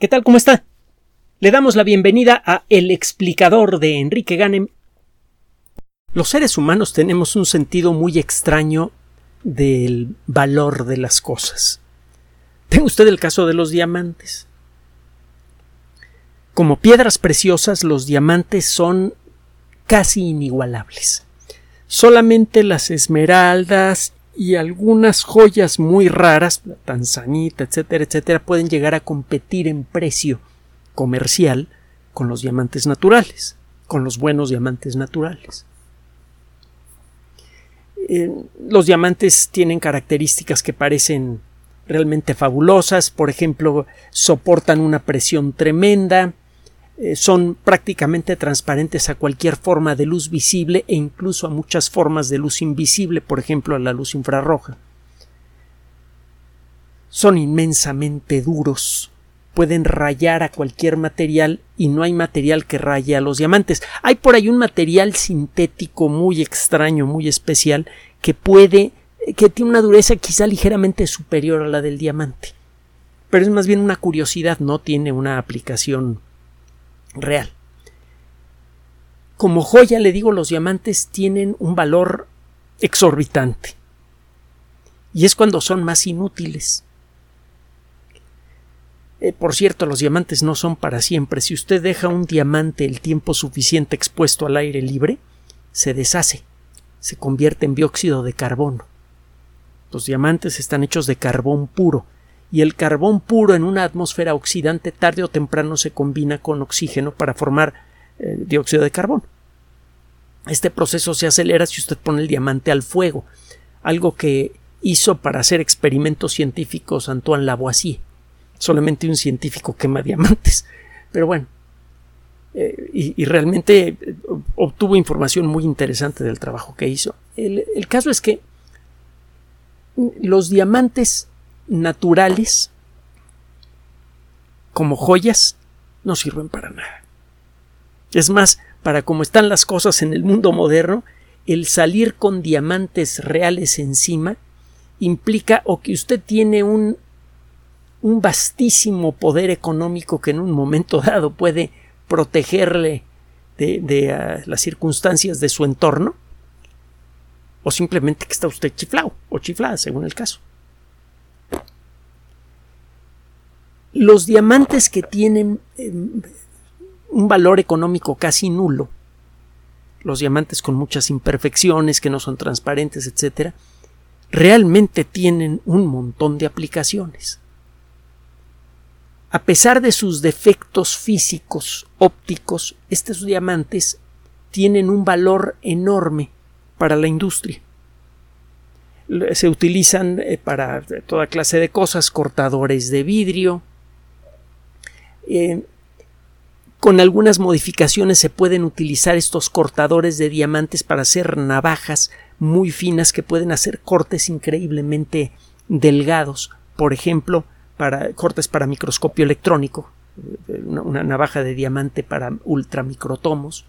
¿Qué tal? ¿Cómo está? Le damos la bienvenida a El explicador de Enrique Ganem. Los seres humanos tenemos un sentido muy extraño del valor de las cosas. Tenga usted el caso de los diamantes. Como piedras preciosas, los diamantes son casi inigualables. Solamente las esmeraldas y algunas joyas muy raras, la tanzanita, etcétera, etcétera, pueden llegar a competir en precio comercial con los diamantes naturales, con los buenos diamantes naturales. Los diamantes tienen características que parecen realmente fabulosas, por ejemplo, soportan una presión tremenda, son prácticamente transparentes a cualquier forma de luz visible e incluso a muchas formas de luz invisible, por ejemplo a la luz infrarroja. Son inmensamente duros, pueden rayar a cualquier material y no hay material que raye a los diamantes. Hay por ahí un material sintético muy extraño, muy especial, que puede, que tiene una dureza quizá ligeramente superior a la del diamante. Pero es más bien una curiosidad, no tiene una aplicación real. Como joya, le digo, los diamantes tienen un valor exorbitante. Y es cuando son más inútiles. Eh, por cierto, los diamantes no son para siempre. Si usted deja un diamante el tiempo suficiente expuesto al aire libre, se deshace, se convierte en dióxido de carbono. Los diamantes están hechos de carbón puro, y el carbón puro en una atmósfera oxidante tarde o temprano se combina con oxígeno para formar eh, dióxido de carbono. Este proceso se acelera si usted pone el diamante al fuego, algo que hizo para hacer experimentos científicos Antoine Lavoisier. Solamente un científico quema diamantes. Pero bueno, eh, y, realmente eh, obtuvo información muy interesante del trabajo que hizo. el caso es que los diamantes naturales como joyas no sirven para nada. Es más, para como están las cosas en el mundo moderno, el salir con diamantes reales encima implica o que usted tiene un, un vastísimo poder económico que en un momento dado puede protegerle de, ah, las circunstancias de su entorno, o simplemente que está usted chiflado o chiflada, según el caso. Los diamantes que tienen em, un valor económico casi nulo, los diamantes con muchas imperfecciones, que no son transparentes, etc., realmente tienen un montón de aplicaciones. A pesar de sus defectos físicos, ópticos, estos diamantes tienen un valor enorme para la industria. Se utilizan eh, para toda clase de cosas, cortadores de vidrio, eh, con algunas modificaciones se pueden utilizar estos cortadores de diamantes para hacer navajas muy finas que pueden hacer cortes increíblemente delgados. Por ejemplo, para cortes para microscopio electrónico, eh, una, navaja de diamante para ultramicrotomos.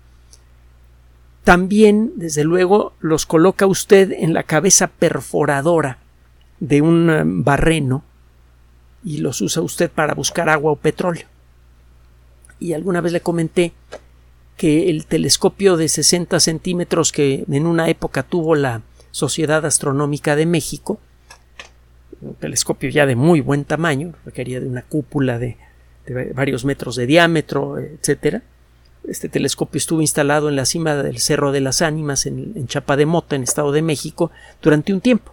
También, desde luego, los coloca usted en la cabeza perforadora de un eh, barreno y los usa usted para buscar agua o petróleo y alguna vez le comenté que el telescopio de 60 centímetros que en una época tuvo la Sociedad Astronómica de México, un telescopio ya de muy buen tamaño, requería de una cúpula de, varios metros de diámetro, etcétera. Este telescopio estuvo instalado en la cima del Cerro de las Ánimas en, en de en Estado de México, durante un tiempo.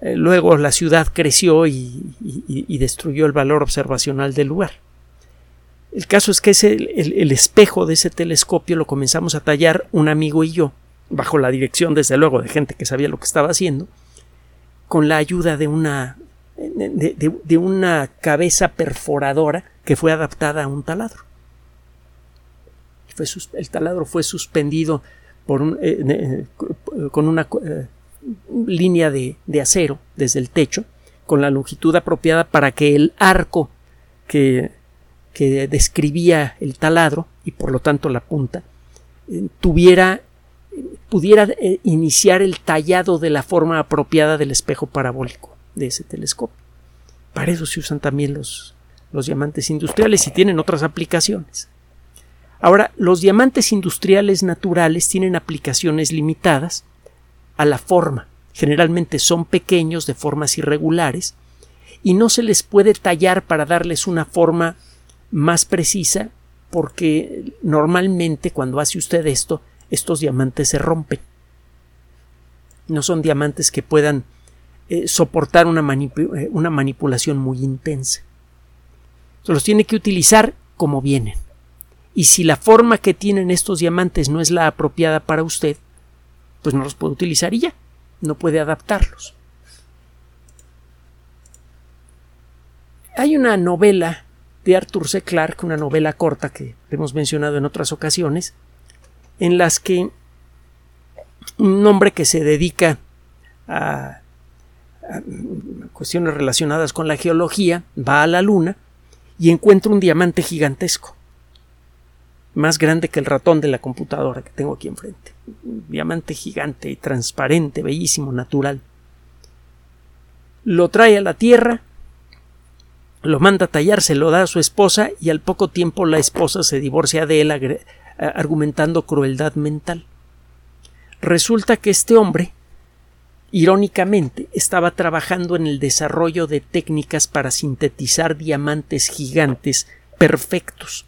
Eh, luego la ciudad creció y destruyó el valor observacional del lugar. El caso es que ese, el, espejo de ese telescopio lo comenzamos a tallar un amigo y yo, bajo la dirección, desde luego, de gente que sabía lo que estaba haciendo, con la ayuda de una, de, una cabeza perforadora que fue adaptada a un taladro. el taladro fue suspendido por un, eh, eh, con una eh, línea de acero desde el techo, con la longitud apropiada para que el arco que que describía el taladro y por lo tanto la punta eh, tuviera pudiera eh, iniciar el tallado de la forma apropiada del espejo parabólico de ese telescopio. Para eso se usan también los, los diamantes industriales y tienen otras aplicaciones. Ahora, los diamantes industriales naturales tienen aplicaciones limitadas a la forma. Generalmente son pequeños, de formas irregulares, y no se les puede tallar para darles una forma más precisa porque normalmente cuando hace usted esto, estos diamantes se rompen. No son diamantes que puedan eh, soportar una, eh, una, manipulación muy intensa. Se los tiene que utilizar como vienen. Y si la forma que tienen estos diamantes no es la apropiada para usted, pues no los puede utilizar y ya, no puede adaptarlos. Hay una novela de Arthur C. Clarke, una novela corta que hemos mencionado en otras ocasiones, en las que un hombre que se dedica a, cuestiones relacionadas con la geología va a la luna y encuentra un diamante gigantesco, más grande que el ratón de la computadora que tengo aquí enfrente. Un diamante gigante, transparente, bellísimo, natural. Lo trae a la Tierra lo manda a tallar, se lo da a su esposa y al poco tiempo la esposa se divorcia de él argumentando crueldad mental. Resulta que este hombre, irónicamente, estaba trabajando en el desarrollo de técnicas para sintetizar diamantes gigantes perfectos.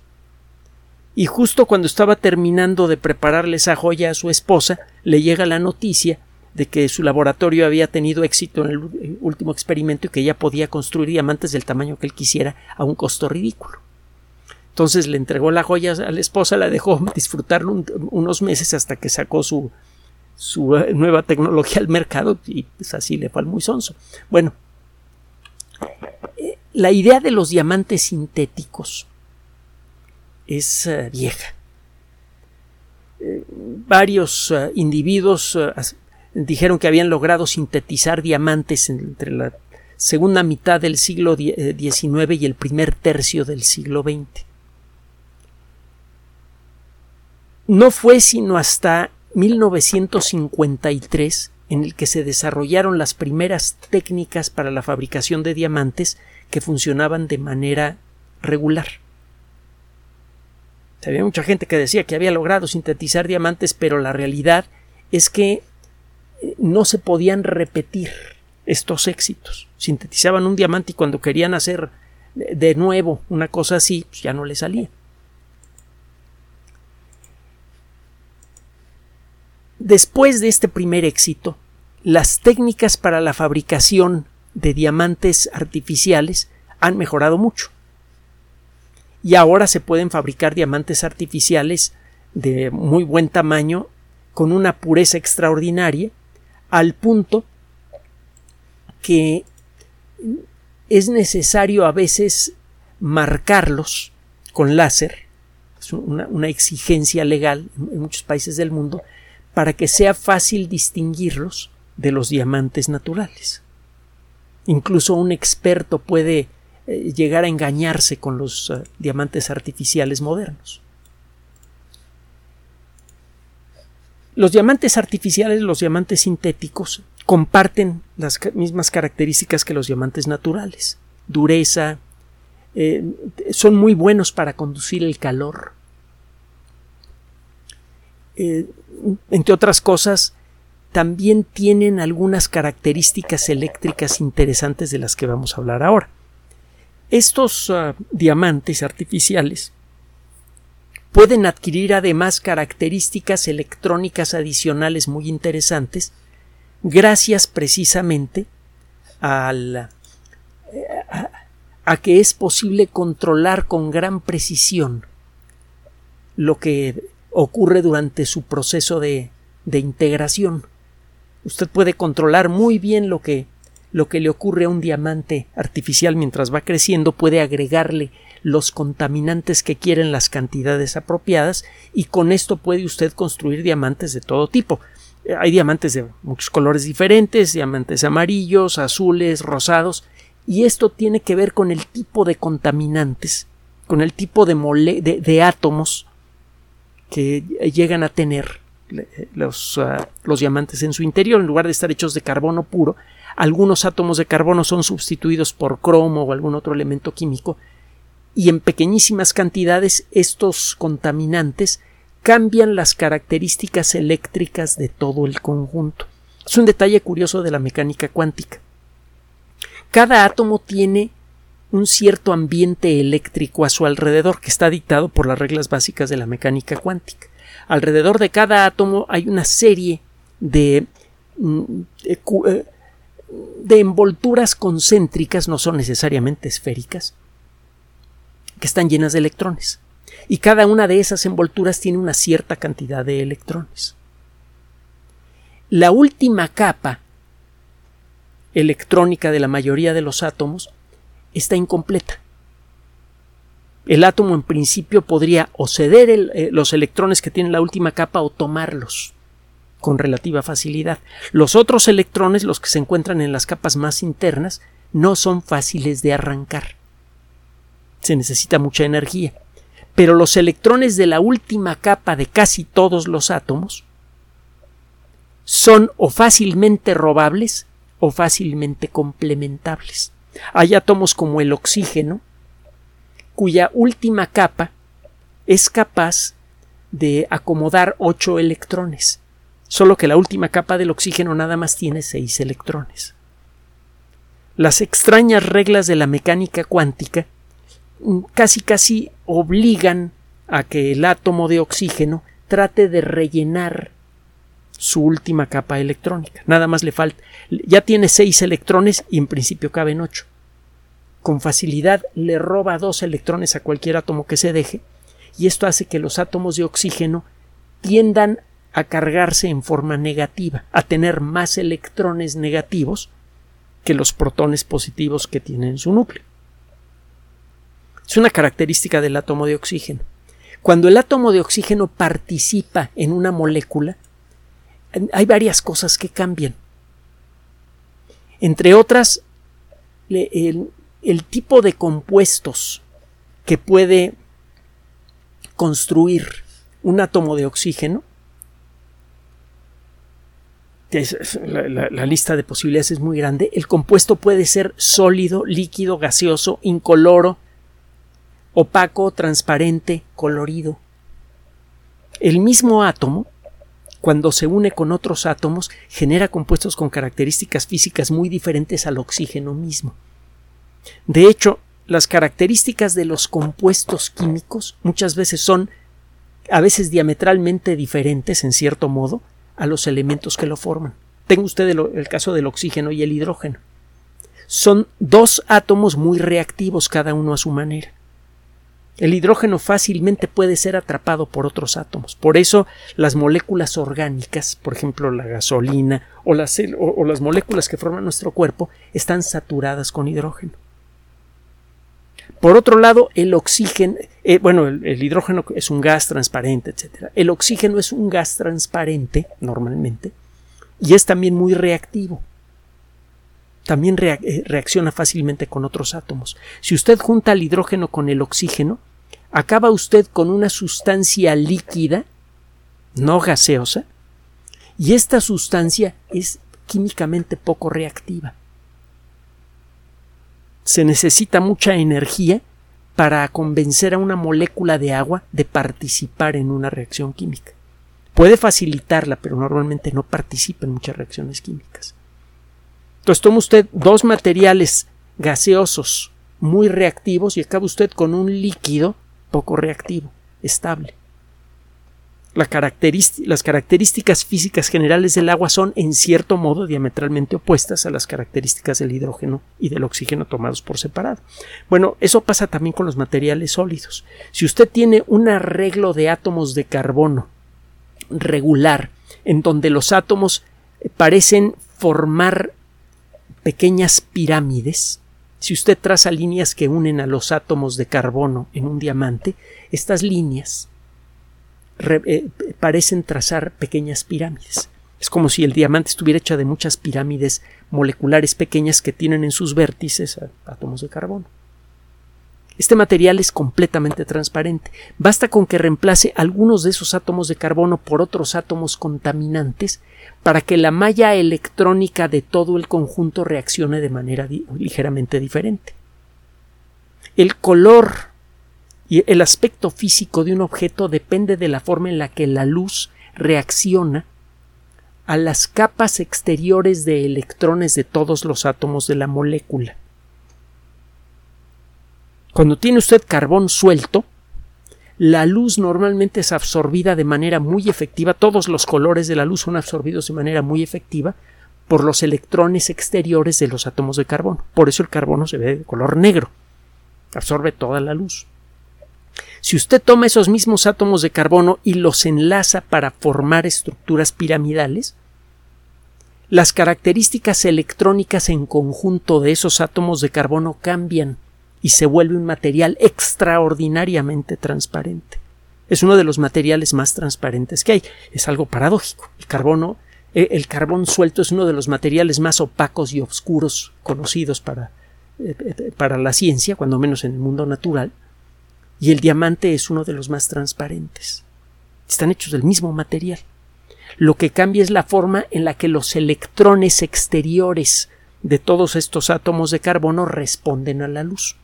Y justo cuando estaba terminando de prepararle esa joya a su esposa, le llega la noticia de que su laboratorio había tenido éxito en el último experimento y que ya podía construir diamantes del tamaño que él quisiera a un costo ridículo. Entonces le entregó la joya a la esposa, la dejó disfrutar unos meses hasta que sacó su, su eh, nueva tecnología al mercado y pues así le fue al muy sonso. Bueno, eh, la idea de los diamantes sintéticos es eh, vieja. varios individuos dijeron que habían logrado sintetizar diamantes entre la segunda mitad del siglo XIX eh, y el primer tercio del siglo XX. No fue sino hasta 1953 en el que se desarrollaron las primeras técnicas para la fabricación de diamantes que funcionaban de manera regular. Había mucha gente que decía que había logrado sintetizar diamantes, pero la realidad es que no se podían repetir estos éxitos. Sintetizaban un diamante y cuando querían hacer de nuevo una cosa así, pues ya no le salía. Después de este primer éxito, las técnicas para la fabricación de diamantes artificiales han mejorado mucho. Y ahora se pueden fabricar diamantes artificiales de muy buen tamaño, con una pureza extraordinaria, al punto que es necesario a veces marcarlos con láser, es una, exigencia legal en muchos países del mundo, para que sea fácil distinguirlos de los diamantes naturales. Incluso un experto puede eh, llegar a engañarse con los eh, diamantes artificiales modernos. Los diamantes artificiales, los diamantes sintéticos, comparten las mismas características que los diamantes naturales. Dureza, eh, son muy buenos para conducir el calor. Eh, entre otras cosas, también tienen algunas características eléctricas interesantes de las que vamos a hablar ahora. Estos ah, diamantes artificiales pueden adquirir además características electrónicas adicionales muy interesantes gracias precisamente a, a, que es posible controlar con gran precisión lo que ocurre durante su proceso de, de integración. Usted puede controlar muy bien lo que, lo que le ocurre a un diamante artificial mientras va creciendo, puede agregarle los contaminantes que quieren las cantidades apropiadas y con esto puede usted construir diamantes de todo tipo. Eh, hay diamantes de muchos colores diferentes, diamantes amarillos, azules, rosados, y esto tiene que ver con el tipo de contaminantes, con el tipo de, de, átomos que llegan a tener los, ah, los diamantes en su interior. En lugar de estar hechos de carbono puro, algunos átomos de carbono son sustituidos por cromo o algún otro elemento químico y en pequeñísimas cantidades estos contaminantes cambian las características eléctricas de todo el conjunto. Es un detalle curioso de la mecánica cuántica. Cada átomo tiene un cierto ambiente eléctrico a su alrededor que está dictado por las reglas básicas de la mecánica cuántica. Alrededor de cada átomo hay una serie de, mm, eh, envolturas concéntricas, no son necesariamente esféricas, que están llenas de electrones. Y cada una de esas envolturas tiene una cierta cantidad de electrones. La última capa electrónica de la mayoría de los átomos está incompleta. El átomo en principio podría o ceder eh, los electrones que tiene la última capa o tomarlos con relativa facilidad. Los otros electrones, los que se encuentran en las capas más internas, no son fáciles de arrancar. Se necesita mucha energía. Pero los electrones de la última capa de casi todos los átomos son o fácilmente robables o fácilmente complementables. Hay átomos como el oxígeno, cuya última capa es capaz de acomodar ocho electrones, solo que la última capa del oxígeno nada más tiene seis electrones. Las extrañas reglas de la mecánica cuántica casi casi obligan a que el átomo de oxígeno trate de rellenar su última capa electrónica. Nada más le falta. Ya tiene seis electrones y en principio caben ocho. Con facilidad le roba dos electrones a cualquier átomo que se deje y esto hace que los átomos de oxígeno tiendan a cargarse en forma negativa, a tener más electrones negativos que los protones positivos que tienen en su núcleo. Es una característica del átomo de oxígeno. Cuando el átomo de oxígeno participa en una molécula, hay varias cosas que cambian. Entre otras, el, tipo de compuestos que puede construir un átomo de oxígeno, la, lista de posibilidades es muy grande, el compuesto puede ser sólido, líquido, gaseoso, incoloro, opaco, transparente, colorido. El mismo átomo cuando se une con otros átomos, genera compuestos con características físicas muy diferentes al oxígeno mismo. De hecho, las características de los compuestos químicos muchas veces son a veces diametralmente diferentes, en cierto modo, a los elementos que lo forman. Tenga usted el, el caso del oxígeno y el hidrógeno. Son dos átomos muy reactivos cada uno a su manera. El hidrógeno fácilmente puede ser atrapado por otros átomos. Por eso las moléculas orgánicas, por ejemplo la gasolina o las, las moléculas que forman nuestro cuerpo, están saturadas con hidrógeno. Por otro lado, el oxígeno, eh, bueno, el, hidrógeno es un gas transparente, etc. El oxígeno es un gas transparente, normalmente, y es también muy reactivo. También eh, reacciona fácilmente con otros átomos. Si usted junta el hidrógeno con el oxígeno, acaba usted con una sustancia líquida, no gaseosa, y esta sustancia es químicamente poco reactiva. Se necesita mucha energía para convencer a una molécula de agua de participar en una reacción química. Puede facilitarla, pero normalmente no participa en muchas reacciones químicas. Entonces toma usted dos materiales gaseosos muy reactivos y acaba usted con un líquido poco reactivo, estable. las características físicas generales del agua son, en cierto modo, diametralmente opuestas a las características del hidrógeno y del oxígeno tomados por separado. Bueno, eso pasa también con los materiales sólidos. Si usted tiene un arreglo de átomos de carbono regular, en donde los átomos parecen formar pequeñas pirámides, si usted traza líneas que unen a los átomos de carbono en un diamante, estas líneas eh, parecen trazar pequeñas pirámides. Es como si el diamante estuviera hecho de muchas pirámides moleculares pequeñas que tienen en sus vértices átomos de carbono. Este material es completamente transparente. Basta con que reemplace algunos de esos átomos de carbono por otros átomos contaminantes para que la malla electrónica de todo el conjunto reaccione de manera ligeramente diferente. El color Y el aspecto físico de un objeto depende de la forma en la que la luz reacciona a las capas exteriores de electrones de todos los átomos de la molécula. Cuando tiene usted carbón suelto, la luz normalmente es absorbida de manera muy efectiva, todos los colores de la luz son absorbidos de manera muy efectiva por los electrones exteriores de los átomos de carbono. Por eso el carbono se ve de color negro, absorbe toda la luz. Si usted toma esos mismos átomos de carbono y los enlaza para formar estructuras piramidales, las características electrónicas en conjunto de esos átomos de carbono cambian y se vuelve un material extraordinariamente transparente. Es uno de los materiales más transparentes que hay. Es algo paradójico. El carbono, eh, el carbón suelto es uno de los materiales más opacos y oscuros conocidos para, eh, eh, para la ciencia, cuando menos en el mundo natural, y el diamante es uno de los más transparentes. Están hechos del mismo material. Lo que cambia es la forma en la que los electrones exteriores de todos estos átomos de carbono responden a la luz.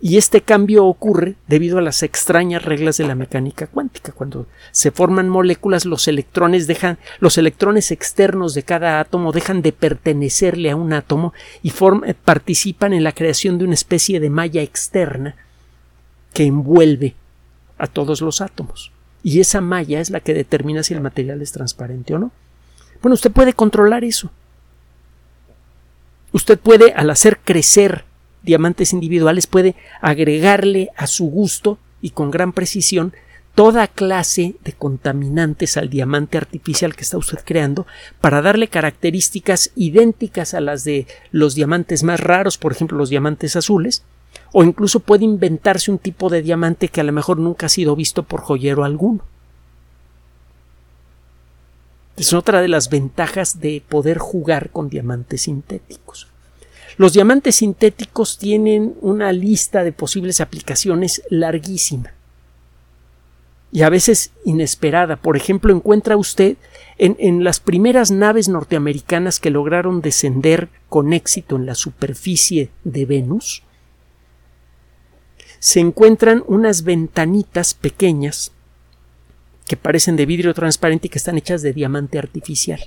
Y este cambio ocurre debido a las extrañas reglas de la mecánica cuántica. Cuando se forman moléculas, los electrones dejan, los electrones externos de cada átomo dejan de pertenecerle a un átomo y participan en la creación de una especie de malla externa que envuelve a todos los átomos. Y esa malla es la que determina si el material es transparente o no. Bueno, usted puede controlar eso. Usted puede, al hacer crecer diamantes individuales puede agregarle a su gusto y con gran precisión toda clase de contaminantes al diamante artificial que está usted creando para darle características idénticas a las de los diamantes más raros, por ejemplo los diamantes azules, o incluso puede inventarse un tipo de diamante que a lo mejor nunca ha sido visto por joyero alguno. Es otra de las ventajas de poder jugar con diamantes sintéticos. Los diamantes sintéticos tienen una lista de posibles aplicaciones larguísima y a veces inesperada. Por ejemplo, encuentra usted en, las primeras naves norteamericanas que lograron descender con éxito en la superficie de Venus, se encuentran unas ventanitas pequeñas que parecen de vidrio transparente y que están hechas de diamante artificial.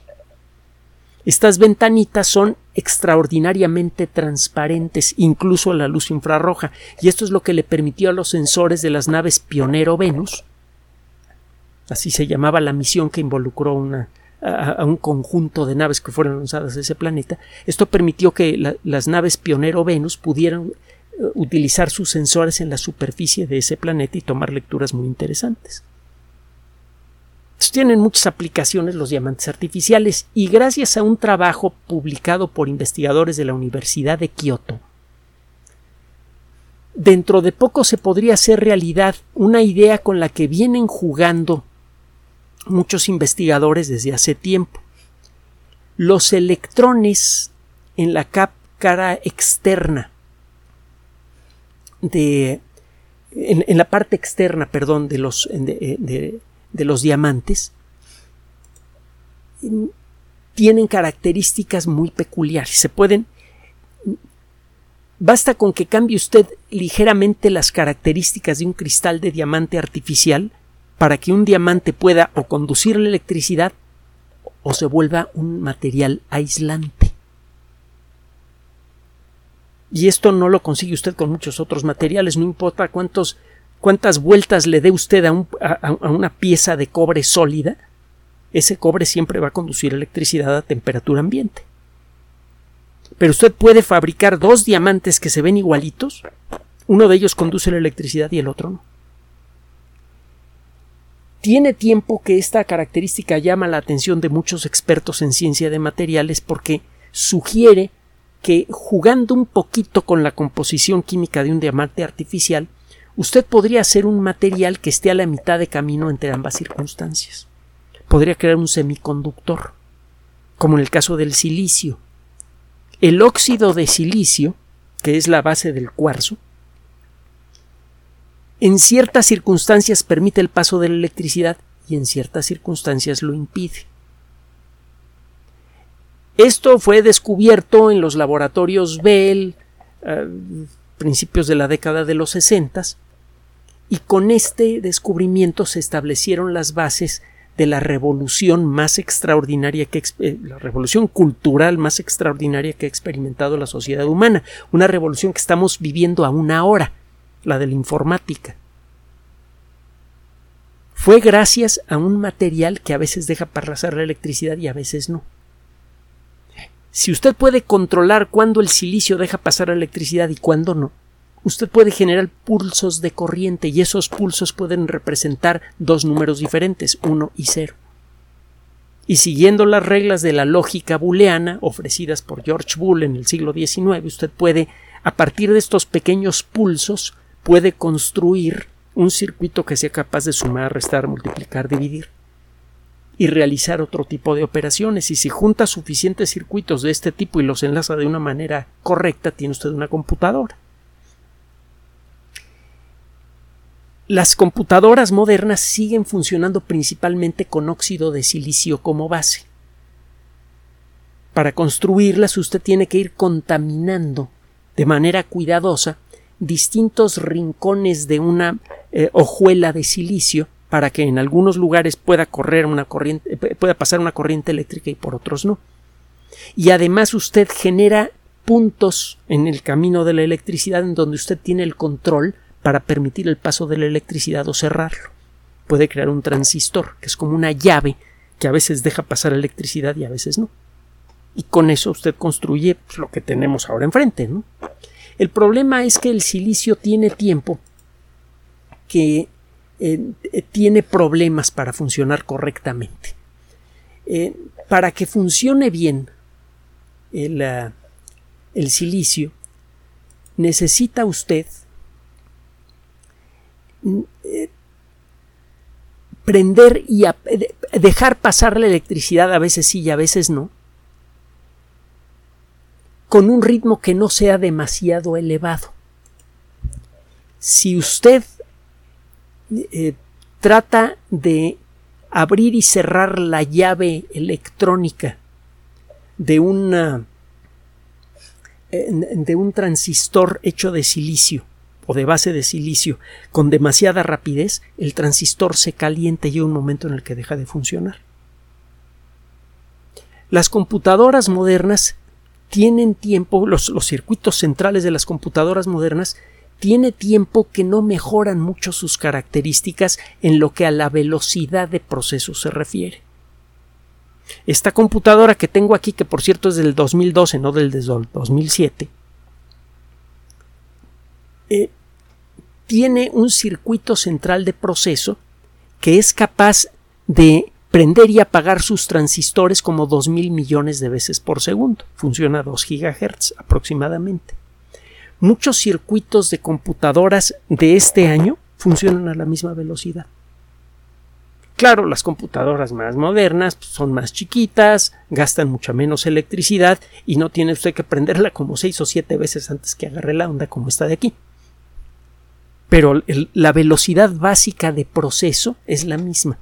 Estas ventanitas son extraordinariamente transparentes, incluso a la luz infrarroja, y esto es lo que le permitió a los sensores de las naves Pionero Venus, así se llamaba la misión que involucró a, un conjunto de naves que fueron lanzadas a ese planeta, esto permitió que las naves Pionero Venus pudieran eh, utilizar sus sensores en la superficie de ese planeta y tomar lecturas muy interesantes tienen muchas aplicaciones los diamantes artificiales y gracias a un trabajo publicado por investigadores de la Universidad de Kioto, dentro de poco se podría hacer realidad una idea con la que vienen jugando muchos investigadores desde hace tiempo. Los electrones en la cara externa de en, la parte externa, perdón, de los de, los diamantes tienen características muy peculiares. Se pueden. Basta con que cambie usted ligeramente las características de un cristal de diamante artificial para que un diamante pueda o conducir la electricidad o se vuelva un material aislante. Y esto no lo consigue usted con muchos otros materiales, no importa cuántos cuántas vueltas le dé usted a, una pieza de cobre sólida, ese cobre siempre va a conducir electricidad a temperatura ambiente. Pero usted puede fabricar dos diamantes que se ven igualitos, uno de ellos conduce la electricidad y el otro no. Tiene tiempo que esta característica llama la atención de muchos expertos en ciencia de materiales porque sugiere que jugando un poquito con la composición química de un diamante artificial, usted podría hacer un material que esté a la mitad de camino entre ambas circunstancias. Podría crear un semiconductor, como en el caso del silicio. El óxido de silicio, que es la base del cuarzo, en ciertas circunstancias permite el paso de la electricidad y en ciertas circunstancias lo impide. Esto fue descubierto en los laboratorios Bell, eh, principios de la década de los 60 y con este descubrimiento se establecieron las bases de la revolución más extraordinaria que eh, la revolución cultural más extraordinaria que ha experimentado la sociedad humana, una revolución que estamos viviendo aún ahora, la de la informática. Fue gracias a un material que a veces deja pasar la electricidad y a veces no. Si usted puede controlar cuándo el silicio deja pasar la electricidad y cuándo no, usted puede generar pulsos de corriente y esos pulsos pueden representar dos números diferentes, 1 y 0. Y siguiendo las reglas de la lógica booleana ofrecidas por George Boole en el siglo XIX, usted puede, a partir de estos pequeños pulsos, puede construir un circuito que sea capaz de sumar, restar, multiplicar, dividir y realizar otro tipo de operaciones. Y si junta suficientes circuitos de este tipo y los enlaza de una manera correcta, tiene usted una computadora. Las computadoras modernas siguen funcionando principalmente con óxido de silicio como base. Para construirlas usted tiene que ir contaminando de manera cuidadosa distintos rincones de una eh, hojuela de silicio para que en algunos lugares pueda correr una corriente, eh, pueda pasar una corriente eléctrica y por otros no. Y además usted genera puntos en el camino de la electricidad en donde usted tiene el control para permitir el paso de la electricidad o cerrarlo. Puede crear un transistor, que es como una llave que a veces deja pasar electricidad y a veces no. Y con eso usted construye pues, lo que tenemos ahora enfrente, ¿no? El problema es que el silicio tiene tiempo que eh, eh, tiene problemas para funcionar correctamente. Eh, para que funcione bien el, el silicio, necesita usted prender y dejar pasar la electricidad a veces sí y a veces no, con un ritmo que no sea demasiado elevado. Si usted eh, trata de abrir y cerrar la llave electrónica de una de un transistor hecho de silicio o de base de silicio con demasiada rapidez, el transistor se calienta y hay un momento en el que deja de funcionar. Las computadoras modernas tienen tiempo, los, circuitos centrales de las computadoras modernas tiene tiempo que no mejoran mucho sus características en lo que a la velocidad de proceso se refiere. Esta computadora que tengo aquí, que por cierto es del 2012, no del 2007, eh, tiene un circuito central de proceso que es capaz de prender y apagar sus transistores como 2.000 millones de veces por segundo. Funciona a 2 GHz aproximadamente. Muchos circuitos de computadoras de este año funcionan a la misma velocidad. Claro, las computadoras más modernas son más chiquitas, gastan mucha menos electricidad y no tiene usted que prenderla como 6 o 7 veces antes que agarre la onda como esta de aquí. Pero la velocidad básica de proceso es la misma.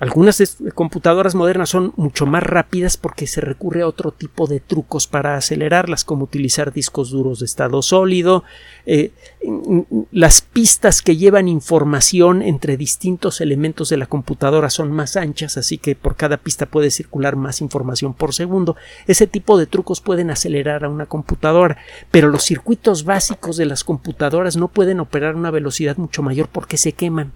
Algunas computadoras modernas son mucho más rápidas porque se recurre a otro tipo de trucos para acelerarlas, como utilizar discos duros de estado sólido. Eh, las pistas que llevan información entre distintos elementos de la computadora son más anchas, así que por cada pista puede circular más información por segundo. Ese tipo de trucos pueden acelerar a una computadora, pero los circuitos básicos de las computadoras no pueden operar a una velocidad mucho mayor porque se queman.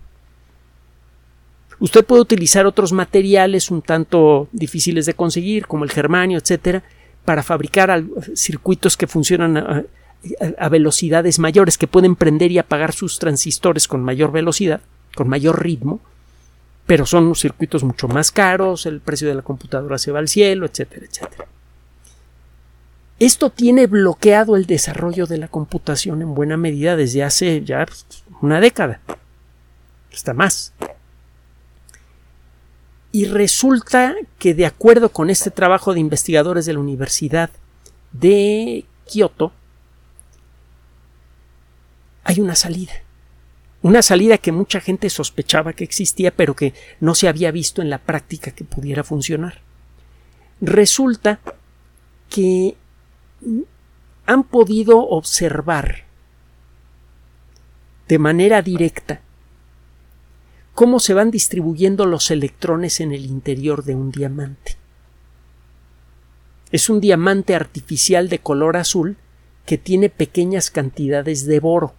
Usted puede utilizar otros materiales un tanto difíciles de conseguir, como el germanio, etcétera, para fabricar circuitos que funcionan a, velocidades mayores, que pueden prender y apagar sus transistores con mayor velocidad, con mayor ritmo, pero son circuitos mucho más caros, el precio de la computadora se va al cielo, etcétera, etcétera. Esto tiene bloqueado el desarrollo de la computación en buena medida desde hace ya una década, hasta más. Y resulta que de acuerdo con este trabajo de investigadores de la Universidad de Kioto, hay una salida. Una salida que mucha gente sospechaba que existía, pero que no se había visto en la práctica que pudiera funcionar. Resulta que han podido observar de manera directa cómo se van distribuyendo los electrones en el interior de un diamante. Es un diamante artificial de color azul que tiene pequeñas cantidades de boro.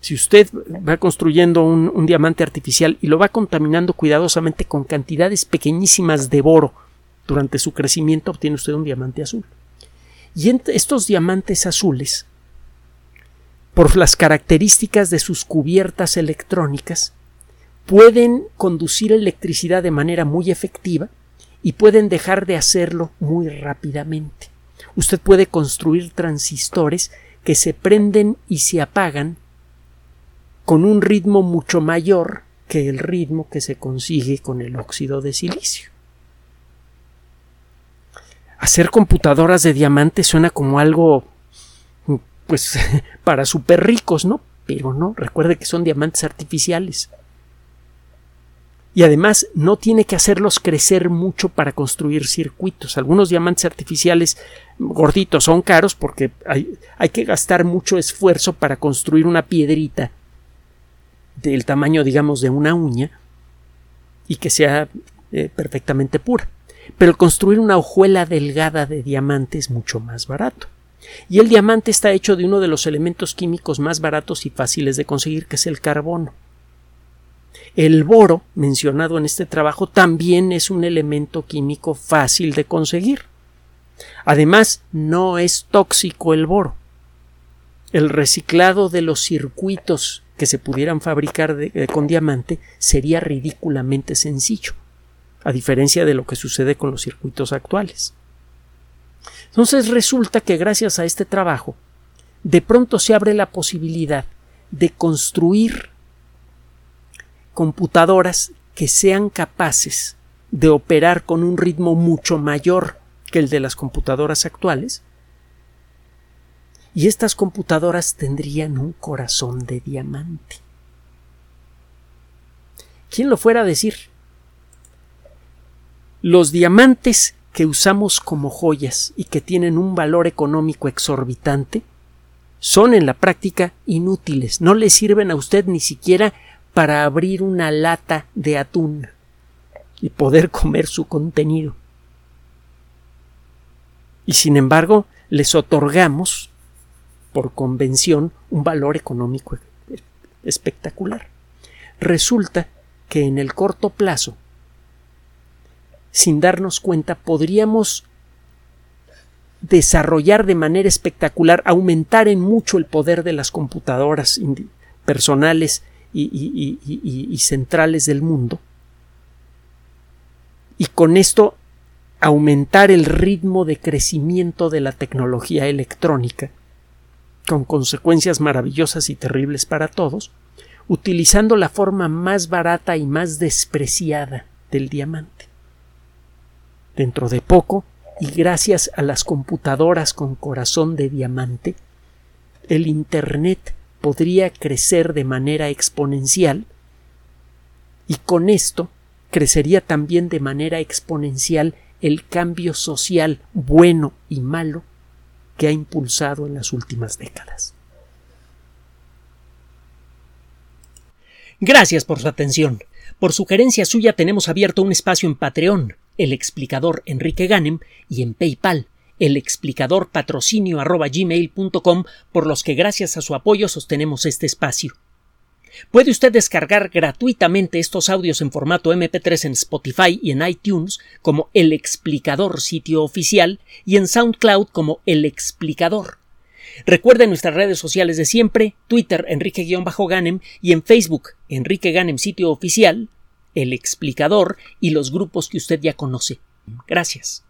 Si usted va construyendo un, diamante artificial y lo va contaminando cuidadosamente con cantidades pequeñísimas de boro durante su crecimiento, obtiene usted un diamante azul. Y estos diamantes azules, por las características de sus cubiertas electrónicas, pueden conducir electricidad de manera muy efectiva y pueden dejar de hacerlo muy rápidamente. Usted puede construir transistores que se prenden y se apagan con un ritmo mucho mayor que el ritmo que se consigue con el óxido de silicio. Hacer computadoras de diamante suena como algo pues para super ricos, ¿no? Pero no, recuerde que son diamantes artificiales. Y además no tiene que hacerlos crecer mucho para construir circuitos. Algunos diamantes artificiales gorditos son caros porque hay, hay que gastar mucho esfuerzo para construir una piedrita del tamaño, digamos, de una uña y que sea eh, perfectamente pura. Pero construir una hojuela delgada de diamante es mucho más barato. Y el diamante está hecho de uno de los elementos químicos más baratos y fáciles de conseguir, que es el carbono. El boro, mencionado en este trabajo, también es un elemento químico fácil de conseguir. Además, no es tóxico el boro. El reciclado de los circuitos que se pudieran fabricar eh, con diamante sería ridículamente sencillo, a diferencia de lo que sucede con los circuitos actuales. Entonces resulta que gracias a este trabajo, de pronto se abre la posibilidad de construir computadoras que sean capaces de operar con un ritmo mucho mayor que el de las computadoras actuales y estas computadoras tendrían un corazón de diamante. ¿Quién lo fuera a decir? Los diamantes que usamos como joyas y que tienen un valor económico exorbitante son en la práctica inútiles, no le sirven a usted ni siquiera para abrir una lata de atún y poder comer su contenido. Y sin embargo, les otorgamos por convención un valor económico espectacular. Resulta que en el corto plazo, sin darnos cuenta, podríamos desarrollar de manera espectacular, aumentar en mucho el poder de las computadoras personales y, centrales del mundo. Y con esto aumentar el ritmo de crecimiento de la tecnología electrónica con consecuencias maravillosas y terribles para todos, utilizando la forma más barata y más despreciada del diamante. Dentro de poco, y gracias a las computadoras con corazón de diamante, el Internet podría crecer de manera exponencial y con esto crecería también de manera exponencial el cambio social bueno y malo que ha impulsado en las últimas décadas. Gracias por su atención. Por sugerencia suya tenemos abierto un espacio en Patreon, el explicador Enrique Ganem, y en PayPal, el explicador patrocinio por los que gracias a su apoyo sostenemos este espacio. Puede usted descargar gratuitamente estos audios en formato MP3 en Spotify y en iTunes como El Explicador sitio oficial y en SoundCloud como El Explicador. Recuerde nuestras redes sociales de siempre, Twitter Enrique-Ganem y en Facebook Enrique Ganem sitio oficial, El Explicador y los grupos que usted ya conoce. Gracias.